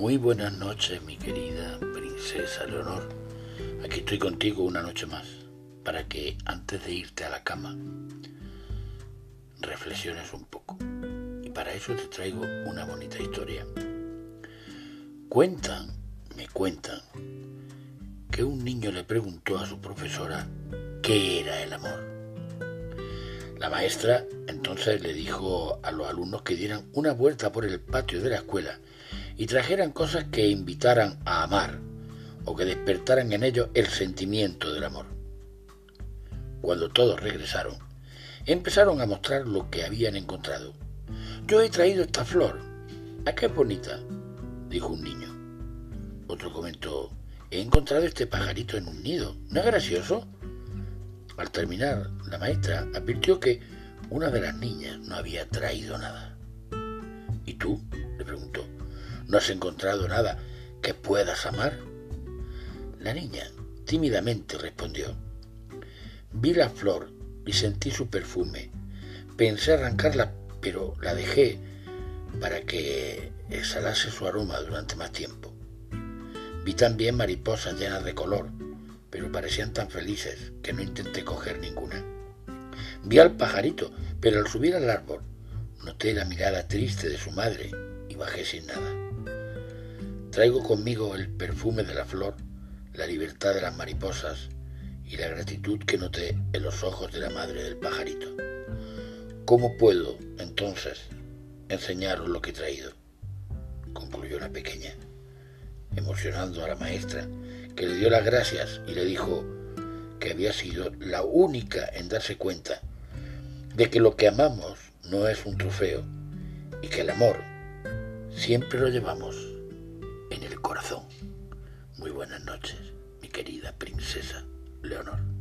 Muy buenas noches, mi querida princesa Leonor. Aquí estoy contigo una noche más, para que antes de irte a la cama reflexiones un poco. Y para eso te traigo una bonita historia. Cuentan, me cuentan, que un niño le preguntó a su profesora qué era el amor. La maestra entonces le dijo a los alumnos que dieran una vuelta por el patio de la escuela y trajeran cosas que invitaran a amar o que despertaran en ellos el sentimiento del amor. Cuando todos regresaron, empezaron a mostrar lo que habían encontrado. Yo he traído esta flor. ¿A qué bonita? dijo un niño. Otro comentó, he encontrado este pajarito en un nido. ¿No es gracioso? Al terminar, la maestra advirtió que una de las niñas no había traído nada. ¿Y tú? le preguntó. ¿No has encontrado nada que puedas amar? La niña tímidamente respondió. Vi la flor y sentí su perfume. Pensé arrancarla, pero la dejé para que exhalase su aroma durante más tiempo. Vi también mariposas llenas de color, pero parecían tan felices que no intenté coger ninguna. Vi al pajarito, pero al subir al árbol noté la mirada triste de su madre bajé sin nada. Traigo conmigo el perfume de la flor, la libertad de las mariposas y la gratitud que noté en los ojos de la madre del pajarito. ¿Cómo puedo, entonces, enseñaros lo que he traído? concluyó la pequeña, emocionando a la maestra, que le dio las gracias y le dijo que había sido la única en darse cuenta de que lo que amamos no es un trofeo y que el amor siempre lo llevamos en el corazón. Muy buenas noches, mi querida princesa Leonor.